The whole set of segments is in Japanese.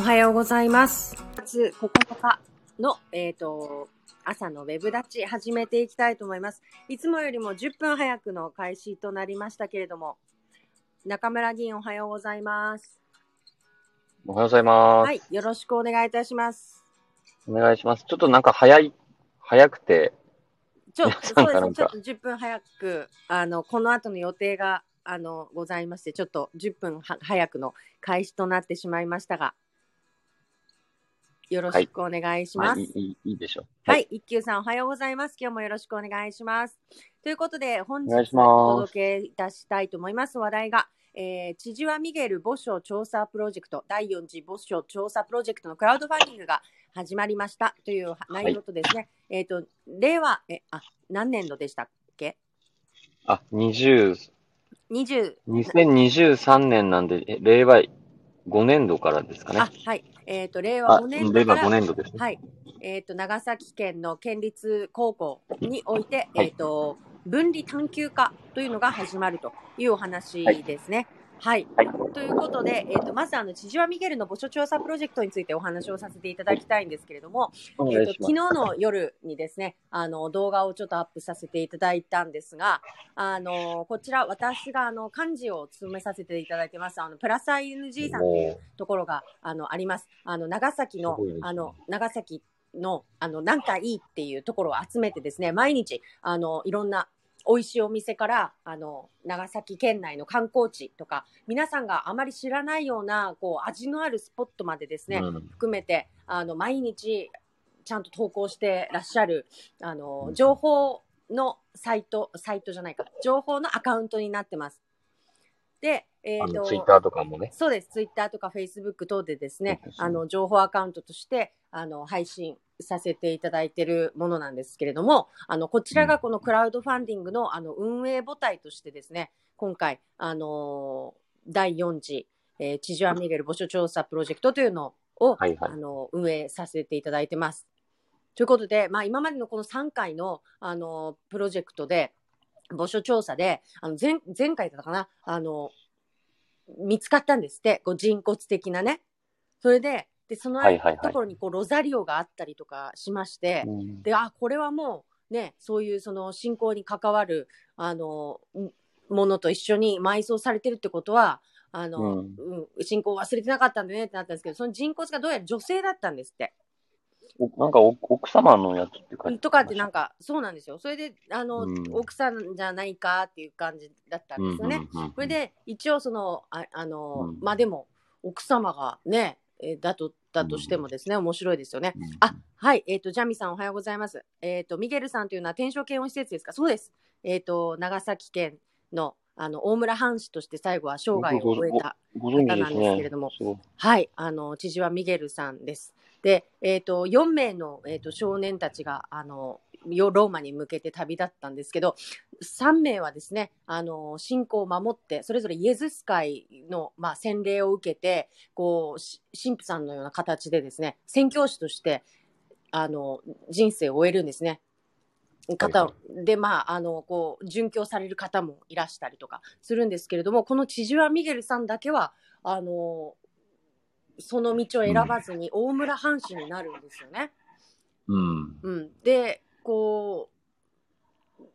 おはようございます。4月9日の、えっ、と、朝のウェブ立ち始めていきたいと思います。いつもよりも10分早くの開始となりましたけれども、中村議員おはようございます。おはようございます。はい、よろしくお願いいたします。お願いします。ちょっとなんか早い、早くて、ちょ、皆そうですね、さんかなんかちょっと10分早く、あの、この後の予定が、あの、ございまして、ちょっと10分は早くの開始となってしまいましたが、よろしくお願いします。まあいいいいいいでしょう。はい、一休さんおはようございます。今日もよろしくお願いします。ということで、本日お届けいたしたいと思います話題が、えー、千々和ミゲル墓所調査プロジェクト、第4次墓所調査プロジェクトのクラウドファンディングが始まりましたという内容とですね、えっ、と、令和、え、あ、何年度でしたっけ？あ、20、?20、2023年なんで、え令和5年度からですかね。あ、はい。えっ、と、令和あ、5年令和度から5年度ですね。はい。えっ、と、長崎県の県立高校において、はいえっ、と、分離探究科というのが始まるというお話ですね。はい。はいということで、えっ、と、まず、あの、千々和ミゲルの墓所調査プロジェクトについてお話をさせていただきたいんですけれども、えっとお願いします。昨日の夜にですね、あの動画をちょっとアップさせていただいたんですが、あのこちら私があの幹事を務めさせていただいてますあのプラス ING さんというところがあのあります。あの長崎のあの長崎のあのなんかいいっていうところを集めてですね、毎日あのいろんな美味しいお店からあの長崎県内の観光地とか皆さんがあまり知らないようなこう味のあるスポットまでですね、うん含めてあの毎日ちゃんと投稿してらっしゃるあのうん情報のサイトサイトじゃないか情報のアカウントになってます。で、えーとあの、ツイッターとかもね。そうです、ツイッターとかフェイスブック等でですねあの情報アカウントとしてあの配信させていただいているものなんですけれども、あのこちらがこのクラウドファンディングのあの運営母体としてですね、今回、あの第4次、えー、千々和ミゲル墓所調査プロジェクトというのを、はいはいあの運営させていただいてます。ということで、まあ、今までのこの3回のあのプロジェクトで、墓所調査で、あの前前回だったかな、あの見つかったんですって、こう人骨的なね。それで、でそのところにこうロザリオがあったりとかしまして、うんで、あ、これはもうね、そういうその信仰に関わる、あの、んものと一緒に埋葬されてるってことは、あの、ううん、信仰を忘れてなかったんだねってなったんですけど、その人骨がどうやら女性だったんですって。おなんかお奥様のやつって書いてとかってなんか、そうなんですよ。それで、あの、うん奥さんじゃないかっていう感じだったんですよね。うんうんうんそれで、一応その、ああの、うんまあでも、奥様がね、えーだと、だとしてもですね、面白いですよね。うんあ、はい、えっ、と、ジャミさんおはようございます。えっ、と、ミゲルさんというのは天正慶応施設ですか？そうです。えっ、と、長崎県の、あの、大村藩士として最後は生涯を終えたご存知です方なんですけれねども。そうはい、あの、知事はミゲルさんです。で、えっ、と、4名の、えー、と少年たちが、あの、ヨローマに向けて旅立ったんですけど、3名はですね、あの、信仰を守って、それぞれイエズス会の、まあ、洗礼を受けて、こう、し神父さんのような形でですね、宣教師として、あの、人生を終えるんですね。方はで、まあ、あの、こう、殉教される方もいらしたりとかするんですけれども、この千々和ミゲルさんだけは、あの、その道を選ばずに大村藩士になるんですよね。うん。うん、で、こ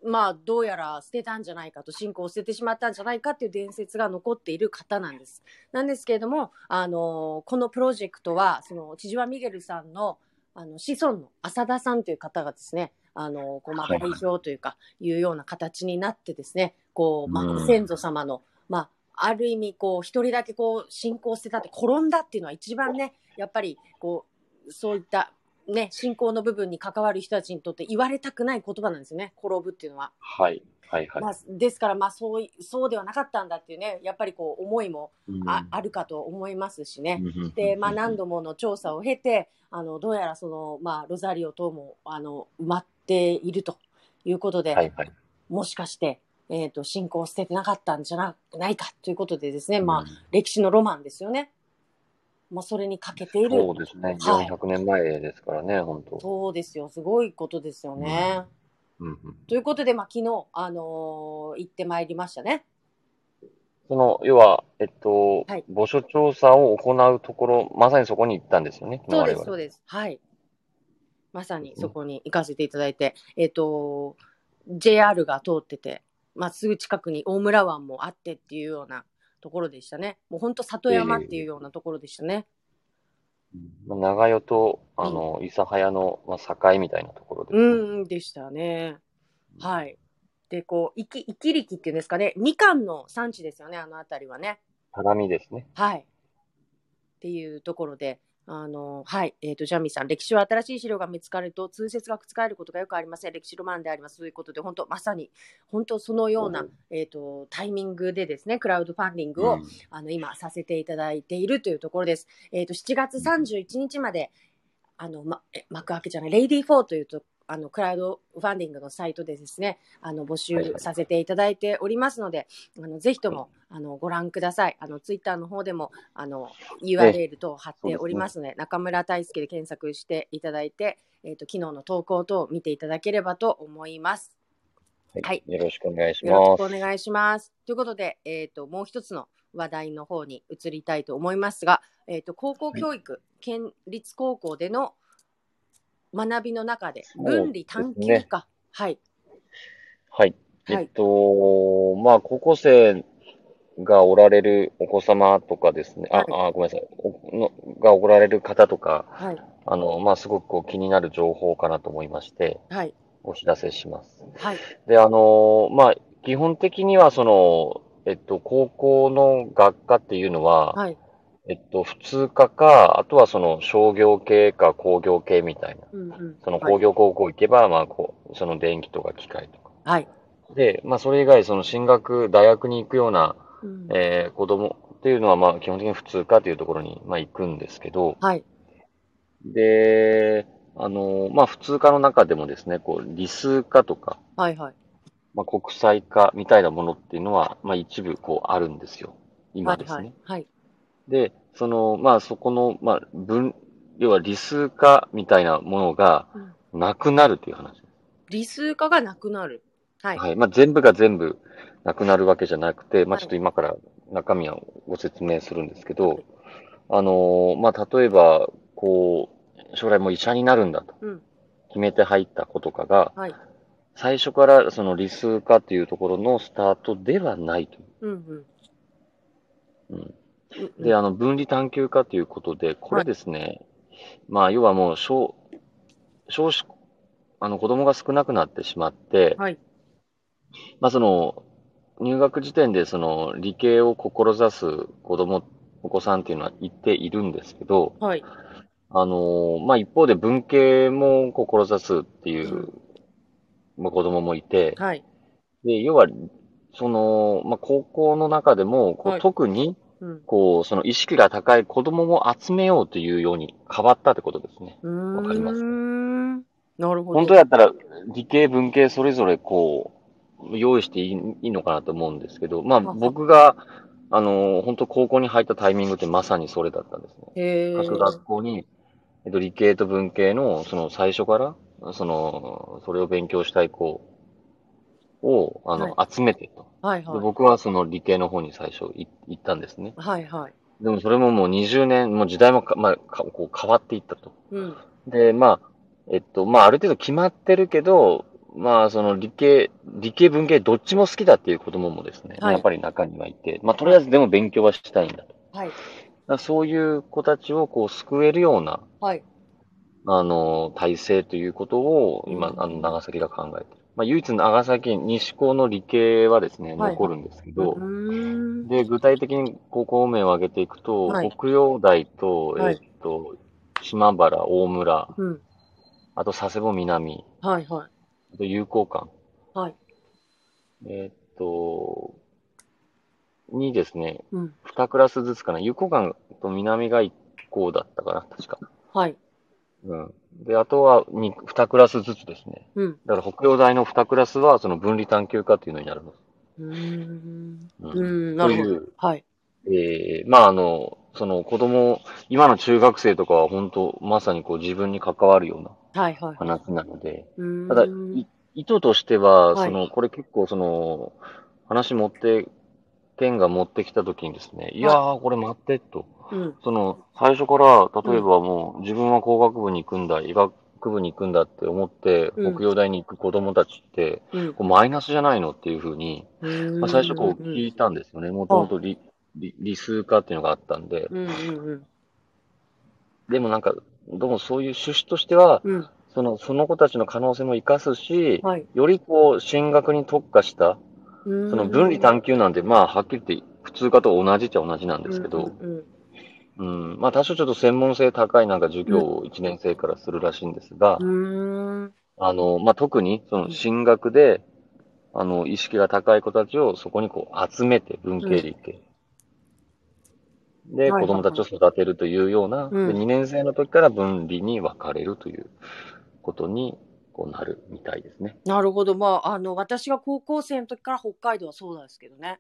う、まあ、どうやら捨てたんじゃないかと、信仰を捨ててしまったんじゃないかっていう伝説が残っている方なんです。なんですけれども、あの、このプロジェクトは、その、千々和ミゲルさんの、あの、子孫の浅田さんという方がですね、あの、こう、まあ、代はいはい表というか、いうような形になってですね、こう、まあ、先祖様の、まあ、ある意味、こう、一人だけこう、信仰を捨てたって、転んだっていうのは一番ね、やっぱり、こう、そういった、ね、信仰の部分に関わる人たちにとって言われたくない言葉なんですよね、転ぶっていうのは。はい。はいはい。まあ、ですから、まあそうい、そうではなかったんだっていうね、やっぱりこう、思いもうんあ,、あるかと思いますしね。うんで、まあ、何度もの調査を経て、あのどうやらその、まあ、ロザリオ等もあの埋まっているということで、はいはい。もしかして、えー、と信仰を捨ててなかったんじゃなないかということでですね、まあうん、歴史のロマンですよね。まあ、それに欠けているそうですね。はい400年前ですからね、本当。そうですよ、すごいことですよね。うんうんということで、まあ、昨日、あのー行ってまいりましたね。その、要は、えっと、はい墓所調査を行うところ、まさにそこに行ったんですよね。そうです、そうです。はい。まさにそこに行かせていただいて、えっ、と、JR が通ってて、まあ、すぐ近くに大村湾もあってっていうようなところでしたね。もう本当里山っていうようなところでしたね。まあ長与と、あの、諫早の、まあ、境みたいなところです、うね。ん、でしたね。はい。で、こう、生き、生き力っていうんですかね、みかんの産地ですよね、あの辺りはね。相模ですね。はい。っていうところで、あの、はい。えっ、と、ジャミーさん、歴史は新しい資料が見つかると、通説が覆ることがよくありません。歴史ロマンであります。ということで、本当まさに、本当そのような、うんえっ、と、タイミングでですね、クラウドファンディングを、うんあの、今、させていただいているというところです。えっ、と、7月31日まで、あの、ま、え幕開けじゃない、レイディー4というと、あの、クラウドファンディングのサイトでですね、あの、募集させていただいておりますので、あの、ぜひとも、あの、ご覧ください。あの、ツイッターの方でも、あの、URL 等貼っておりますので、中村大輔で検索していただいて、えっ、と、昨日の投稿等を見ていただければと思います。はいよろしくお願いしよろします。くお願いします。ということで、えっ、と、もう一つの話題の方に移りたいと思いますが、えっ、と、高校教育、県立高校での学びの中で、分離探究か。はい。はい。はいえっと、まあ、高校生がおられるお子様とかですね、あ、あ、ごめんなさい、おのがおられる方とか、はい。あの、まあ、すごくこう気になる情報かなと思いまして、はい。お知らせします。はい。で、あの、まあ、基本的にはその、えっと、高校の学科っていうのは、はい。えっと、普通科か、あとはその商業系か工業系みたいな。うんうん。その工業高校行けば、まあ、こう、その電気とか機械とか。はい。で、まあ、それ以外、その進学、大学に行くような、うんえー子供っていうのは、まあ、基本的に普通科というところに、まあ、行くんですけど、はい。で、あの、まあ、普通科の中でもですね、こう、理数科とか、はい。はい。まあ、国際科みたいなものっていうのは、まあ、一部、こう、あるんですよ。今ですね。はい。はい。で、その、まあ、そこの、まあ、分、要は理数科みたいなものがなくなるという話。理数科がなくなる。はい。はい。まあ、全部が全部なくなるわけじゃなくて、まあ、はいちょっと今から中身はご説明するんですけど、あのーまあ、例えば、こう、将来もう医者になるんだとうん。決めて入った子とかが、はい。最初からその理数科っていうところのスタートではないと。うんうん。うん。うんで、あの、分離探究科ということで、これですね、まあ、要はもう、少、少子、あの、子供が少なくなってしまって、はい。まあ、その、入学時点でその、理系を志す子供、お子さんっていうのは言っているんですけど、はい。あの、まあ、一方で文系も志すっていう、まあ、子供もいて、はい。で、要は、その、まあ、高校の中でも、こうはい特に、うん。こう、その意識が高い子供を集めようというように変わったってことですね。わかりますなるほど。本当やったら、理系、文系それぞれこう、用意していいいいのかなと思うんですけど、まあ僕が、あの、本当高校に入ったタイミングってまさにそれだったんですね。各学校に、えっと、理系と文系の、その最初から、その、それを勉強したい子を、あの、集めてと。ではいはい。僕はその理系の方に最初い行ったんですね。はいはい。でもそれももう20年、もう時代もか、まあ、かこう変わっていったと。うん。で、まあ、えっと、まあ、ある程度決まってるけど、まあ、その理系、理系文系どっちも好きだっていう子供もですね、はいやっぱり中にはいて、まあ、とりあえずでも勉強はしたいんだと。だかはい。らそういう子たちをこう救えるような、はい。あの、体制ということを今、うんあの、長崎が考えてる。まあ、唯一長崎西高の理系はですね、はい残るんですけうど、ーん。で、具体的に高校名を挙げていくと、はい北洋大と、はいえっと、島原、大村、うん。あと佐世保南、はいはい。あと友好館、はい。えっと、にですね、うん。2クラスずつかな。友好館と南が1校だったかな、確か。はい。うん。で、あとは 2, 2クラスずつですね。うん。だから北洋大の2クラスは、その分離探究科っていうのになるんです。うーん。ううん。なるほど。はい。えー、まああの、その子供、今の中学生とかは本当、まさにこう自分に関わるようなはいはい。話なので、うーん。ただ、い意図としては、はいその、これ結構その、話持って県が持ってきたときにですね、いやー、これ待ってと。うん。その、最初から、例えばもう、自分は工学部に行くんだ、医学部に行くんだって思って、うん北洋大に行く子供たちって、うん。こうマイナスじゃないのっていうふうに、まあ、最初こう聞いたんですよね。もともと理、数科っていうのがあったんで。うんうんでもなんか、どうもそういう趣旨としては、うん。うん。その、その子たちの可能性も活かすし、はい。よりこう、進学に特化した、そその分離探究なんて、まあ、はっきり言って、普通科と同じっちゃ同じなんですけど、うんうん、まあ、多少ちょっと専門性高いなんか授業を1年生からするらしいんですが、うん。あの、まあ、特に、その、進学で、あの、意識が高い子たちをそこにこう、集めて、文系理系。で、はい子供たちを育てるというような、うんで2年生の時から分離に分かれるということに、こうなるみたいですね。なるほど。まあ、あの、私が高校生の時から北海道はそうなんですけどね。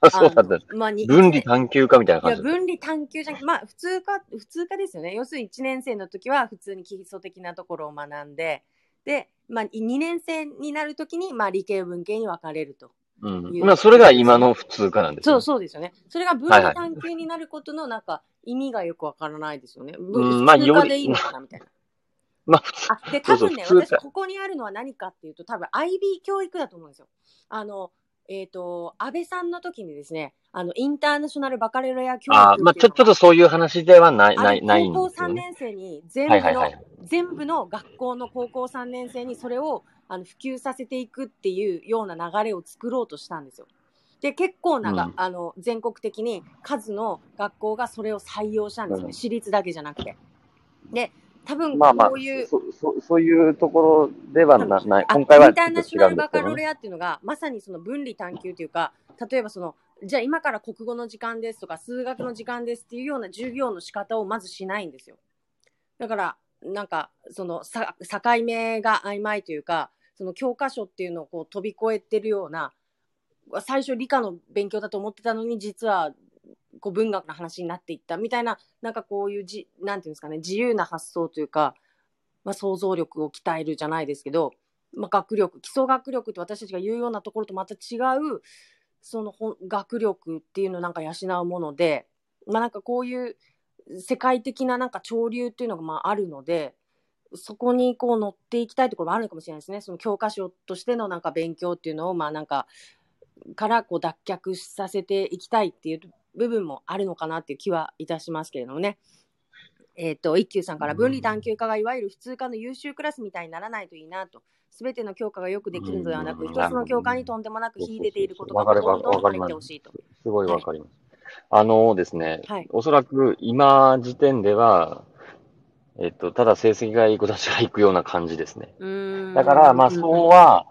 そうだ。あのまあ、に分離探究家みたいない感や、じだった。分離探究じゃなくまあ、普通科、普通科ですよね。要するに1年生の時は普通に基礎的なところを学んで、で、まあ、2年生になる時に、まあ、理系文系に分かれると。うん。まあ、それが今の普通科なんですよ、そうそうですよね。それが分離探究になることの、なんか、意味がよくわからないですよね。んまあ普通科でいいのかなみたいな。まあ、普通、あ、で、多分ね、そうそう私、ここにあるのは何かっていうと、多分 IB 教育だと思うんですよ。あの、えっ、と、安倍さんの時にですね、あの、インターナショナルバカレロや教育あーまあ、ちょ、ちょっとそういう話ではない、あない、ないの高校3んですよね。年生に全部の、はいはいはい。全部の学校の高校3年生にそれをあの普及させていくっていうような流れを作ろうとしたんですよ。で結構なが、うんあの全国的に数の学校がそれを採用したんですよね、うん私立だけじゃなくて。で多分まあまあこういう、そ、そ、そういうところではな、ない。あ今回はインターナショナルバカロね。レアっていうのがまさにその分離探究というか例えばそのじゃあ今から国語の時間ですとか数学の時間ですっていうような授業の仕方をまずしないんですよ。だからなんかそのさ境目が曖昧というかその教科書っていうのをこう飛び越えてるような最初理科の勉強だと思ってたのに実はこう文学の話になっていったみたいななんかこういうじなんていうんですかね自由な発想というか、まあ、想像力を鍛えるじゃないですけど、まあ、学力基礎学力って私たちが言うようなところとまた違うその学力っていうのをなんか養うもので、まあ、なんかこういう世界的ななんか潮流っていうのがまああるのでそこにこう乗っていきたいところもあるのかもしれないですね。その教科書としてのなんか勉強っていうのをまあなんかからこう脱却させていきたいっていう部分もあるのかなっていう気はいたしますけれどもね。えっ、と、一休さんから分離探究科がいわゆる普通科の優秀クラスみたいにならないといいなと。すべての教科がよくできるのではなく、うん一つの教科にとんでもなく秀でていることがわかるどんどんわかります入ってほしいと。すごいわかります。あのですね、はいおそらく今時点では、えっと、ただ成績がいい子たちが行くような感じですね。うーんだから、まあ、んそうは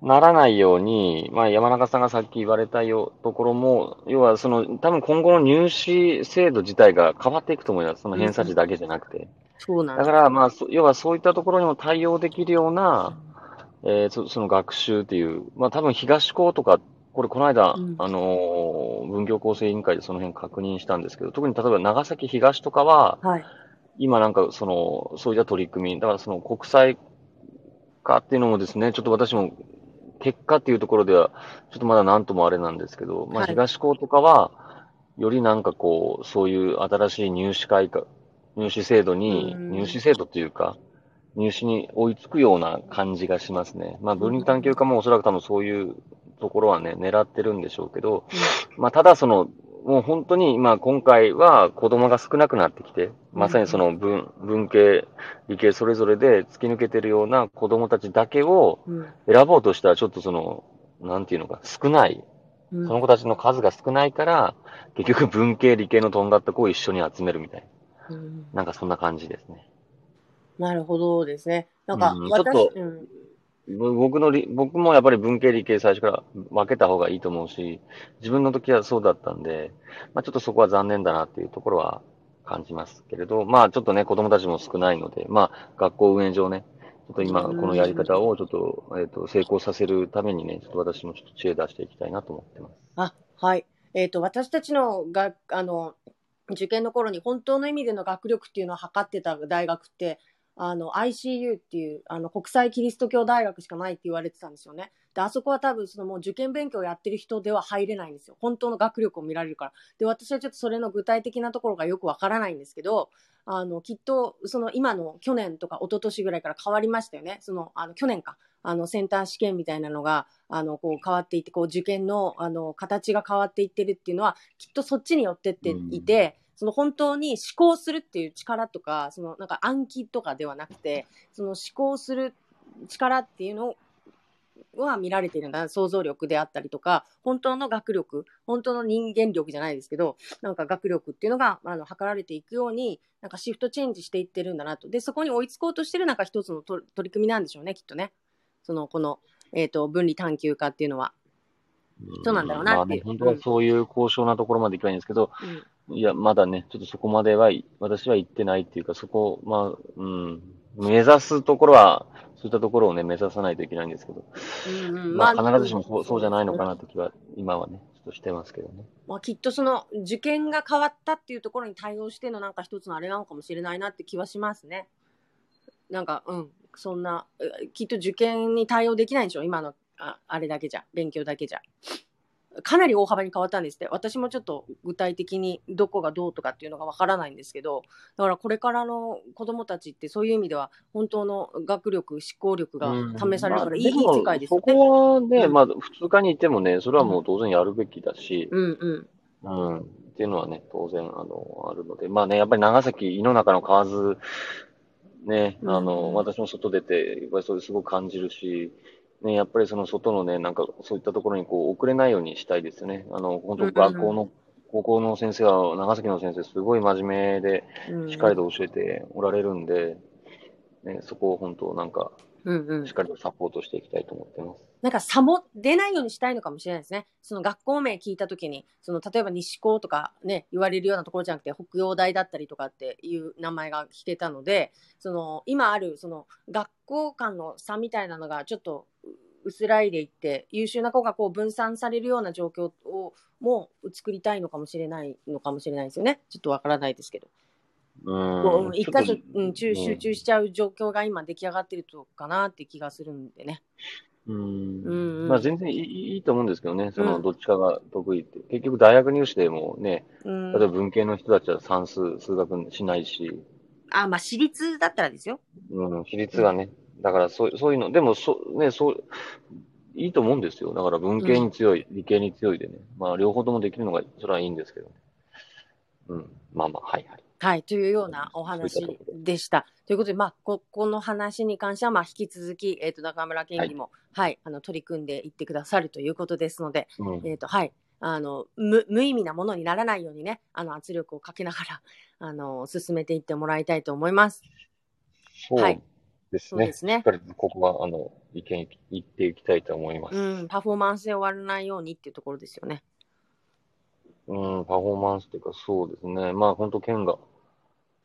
ならないように、まあ、山中さんがさっき言われたよところも、要は、その、多分今後の入試制度自体が変わっていくと思います。その偏差値だけじゃなくて。そうなん。だから、まあ、そ要はそういったところにも対応できるような、えーそその学習っていう、まあ、多分東高とか、これこの間、うんあのー文教構成委員会でその辺確認したんですけど、特に例えば長崎東とかは、はい。今なんかその、そういった取り組み、だからその国際化っていうのもですね、ちょっと私も結果っていうところでは、ちょっとまだなんともあれなんですけど、まあはい。東高とかは、よりなんかこう、そういう新しい入試改革、入試制度に、うん。入試制度っていうか、入試に追いつくような感じがしますね。まあ分離探究科もおそらく多分そういうところはね、狙ってるんでしょうけど、まあ、ただその、もう本当に、まあ今回は子供が少なくなってきて、まさにその文、文系、理系それぞれで突き抜けてるような子供たちだけをうん選ぼうとしたらちょっとその、なんていうのか、少ない。うんその子たちの数が少ないから、結局文系、理系のとんがった子を一緒に集めるみたいうんな。なんかそんな感じですね。なるほどですね。なんかうん私、ちょっとうんぼ僕のり、僕もやっぱり文系理系最初から分けた方がいいと思うし、自分の時はそうだったんで、まあちょっとそこは残念だなっていうところは感じますけれど、まあちょっとね、子供たちも少ないので、まあ学校運営上ね、ちょっと今このやり方をちょっと、えっ、と、成功させるためにね、ちょっと私もちょっと知恵出していきたいなと思ってます。あ、はい。えっ、と、私たちのが、あの、受験の頃に本当の意味での学力っていうのを測ってた大学って、あの、ICU っていう、あの、国際キリスト教大学しかないって言われてたんですよね。で、あそこは多分そのもう受験勉強やってる人では入れないんですよ。本当の学力を見られるから。で、私はちょっとそれの具体的なところがよくわからないんですけど、あの、きっと、その今の去年とか一昨年ぐらいから変わりましたよね。その、あの、去年か。あの、センター試験みたいなのが、あの、こう変わっていって、こう受験の、あの、形が変わっていってるっていうのは、きっとそっちに寄ってっていて、その本当に思考するっていう力とか、そのなんか暗記とかではなくて、その思考する力っていうのは見られているんだ想像力であったりとか、本当の学力、本当の人間力じゃないですけど、なんか学力っていうのが、あの、測られていくように、なんかシフトチェンジしていってるんだなと。で、そこに追いつこうとしてるなんか一つの取り組みなんでしょうね、きっとね。その、この、えっ、ー、と、分離探究化っていうのは。そうなんだろうなっていう。まあね、本当はそういう高尚なところまでいきたいんですけど、うんいや、まだね、ちょっとそこまでは、私は行ってないっていうか、そこ、まあ、うん、目指すところは、そういったところをね、目指さないといけないんですけど、うんうん、まあ、必ずしもそうそうじゃないのかなと気は、今はね、ちょっとしてますけどね。まあ、きっとその、受験が変わったっていうところに対応してのなんか一つのあれなのかもしれないなって気はしますね。なんか、うん、そんな、きっと受験に対応できないんでしょ、今の、ああれだけじゃ、勉強だけじゃ。かなり大幅に変わったんですって。私もちょっと具体的にどこがどうとかっていうのがわからないんですけど、だからこれからの子供たちってそういう意味では本当の学力、思考力が試されるからいい,、世界ですよね。そこはね、うん、まあ普通科にいてもね、それはもう当然やるべきだし、うんうん。うん。っていうのはね、当然、あの、あるので、まあね、やっぱり長崎、井の中の河ね、あの、うん、私も外出て、やっぱりそれすごく感じるし、ね、やっぱりその外のね、なんかそういったところにこう遅れないようにしたいですよね。あの、本当学校の、高校の先生は、長崎の先生すごい真面目で、しっかりと教えておられるんで、ね、そこを本当なんか、しっかりとサポートしていきたいと思ってます。なんか差も出ないようにしたいのかもしれないですね。その学校名聞いたときに、その例えば西高とかね、言われるようなところじゃなくて、北洋大だったりとかっていう名前が聞けたので、その今あるその学校間の差みたいなのがちょっと薄らいでいって、優秀な子がこう分散されるような状況をも作りたいのかもしれないのかもしれないですよね。ちょっとわからないですけど。うん。一箇所、うん、集中しちゃう状況が今出来上がってるとかなって気がするんでね。うん。うん、まあ全然いいと思うんですけどね。そのどっちかが得意って。うん、結局大学入試でもね、例えば文系の人たちは算数、数学しないし。あ、まあ私立だったらですよ。うん、私立がね。だからそうそういうの、でもそ、ね、そう、いいと思うんですよ。だから文系に強い、うん、理系に強いでね。まあ両方ともできるのが、それはいいんですけどね。うん。まあまあ、はいはい。はい、というようなお話でした。ということで、まあ、ここの話に関しては、まあ、引き続き、えっ、ー、と、中村県議も、はい、はい、あの、取り組んでいってくださるということですので、うん、えっ、ー、と、はい、あの、無、無意味なものにならないようにね、あの、圧力をかけながら、あの、進めていってもらいたいと思います。はいですね。そうですね。しっかりここは、あの、意見言っていきたいと思います。うん、パフォーマンスで終わらないようにっていうところですよね。うん、パフォーマンスっていうか、そうですね。まあ、本当県が、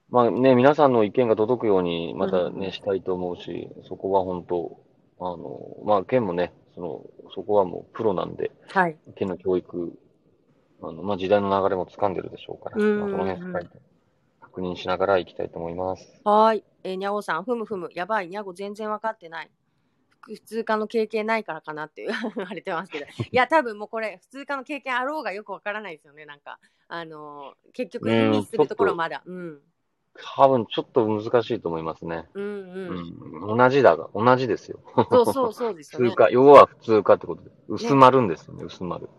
まあね、皆さんの意見が届くように、またね、うん、したいと思うし、そこは本当、あの、まあ、県もね、その、そこはもうプロなんで、はい。県の教育、あの、まあ、時代の流れも掴んでるでしょうから、まあ、その辺しっかりと確認しながら行きたいと思います。はい。えー、にゃおさん、ふむふむ、やばい、にゃご全然分かってない。普通科の経験ないからかなって 言われてますけど、いや、多分もうこれ、普通科の経験あろうがよくわからないですよね、なんか。あのー、結局、意味するところまだ。うん。多分ちょっと難しいと思いますね。うんうん。うん、同じだが、同じですよ。そうそうそうですよね。普通科、要は普通科ってことで。薄まるんですよね、ね薄まる。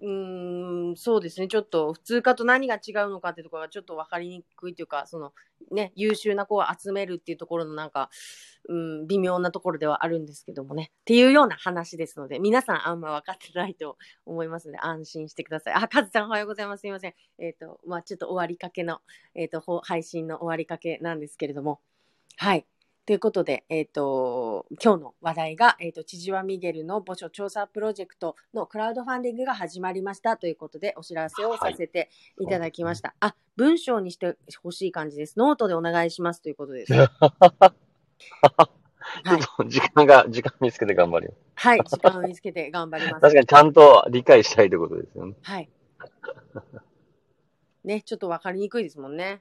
うん、そうですね。ちょっと普通科と何が違うのかっていうところがちょっと分かりにくいというか、そのね、優秀な子を集めるっていうところのなんか、うん、微妙なところではあるんですけどもね。っていうような話ですので、皆さんあんま分かってないと思いますので、安心してください。あ、カズさんおはようございます。すいません。えっ、ー、と、まあちょっと終わりかけの、えっ、ー、と、配信の終わりかけなんですけれども、はい。ということで、えっ、ー、と、今日の話題が、えっ、ー、と、千々石ミゲルの墓所調査プロジェクトのクラウドファンディングが始まりましたということで、お知らせをさせていただきました。はい、あ、文章にしてほしい感じです。ノートでお願いしますということです。はい、時間が、時間見つけて頑張るよ。はい、時間を見つけて頑張ります。確かにちゃんと理解したいということですよね。はい。ね、ちょっとわかりにくいですもんね。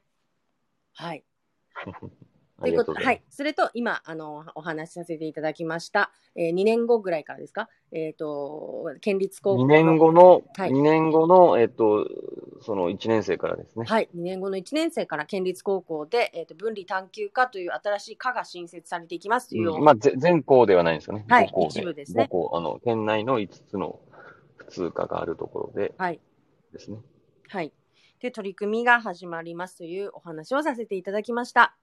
はい。ということで、はい。それと、今、あの、お話しさせていただきました、えー、2年後ぐらいからですか？えっ、ー、と、県立高校2年後の、はい、2年後の、えっ、ー、と、その1年生からですね。はい。2年後の1年生から県立高校で、えっ、と、分離探究科という新しい科が新設されていきますという、うん、まあ、全校ではないんですよね。はい。一部ですね。5校、あの、県内の5つの普通科があるところで、はい。ですね。はい。で、取り組みが始まりますというお話をさせていただきました。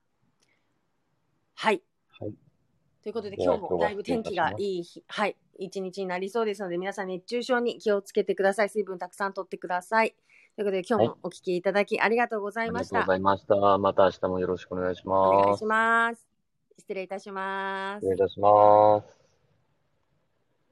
はい。はい。ということで、今日もだいぶ天気がいい日、はい、一日になりそうですので、皆さん熱中症に気をつけてください。水分たくさんとってください。ということで、今日もお聞きいただきありがとうございました。はい、ありがとうございました。また明日もよろしくお願いします。お願いします。失礼いたします。失礼いたします。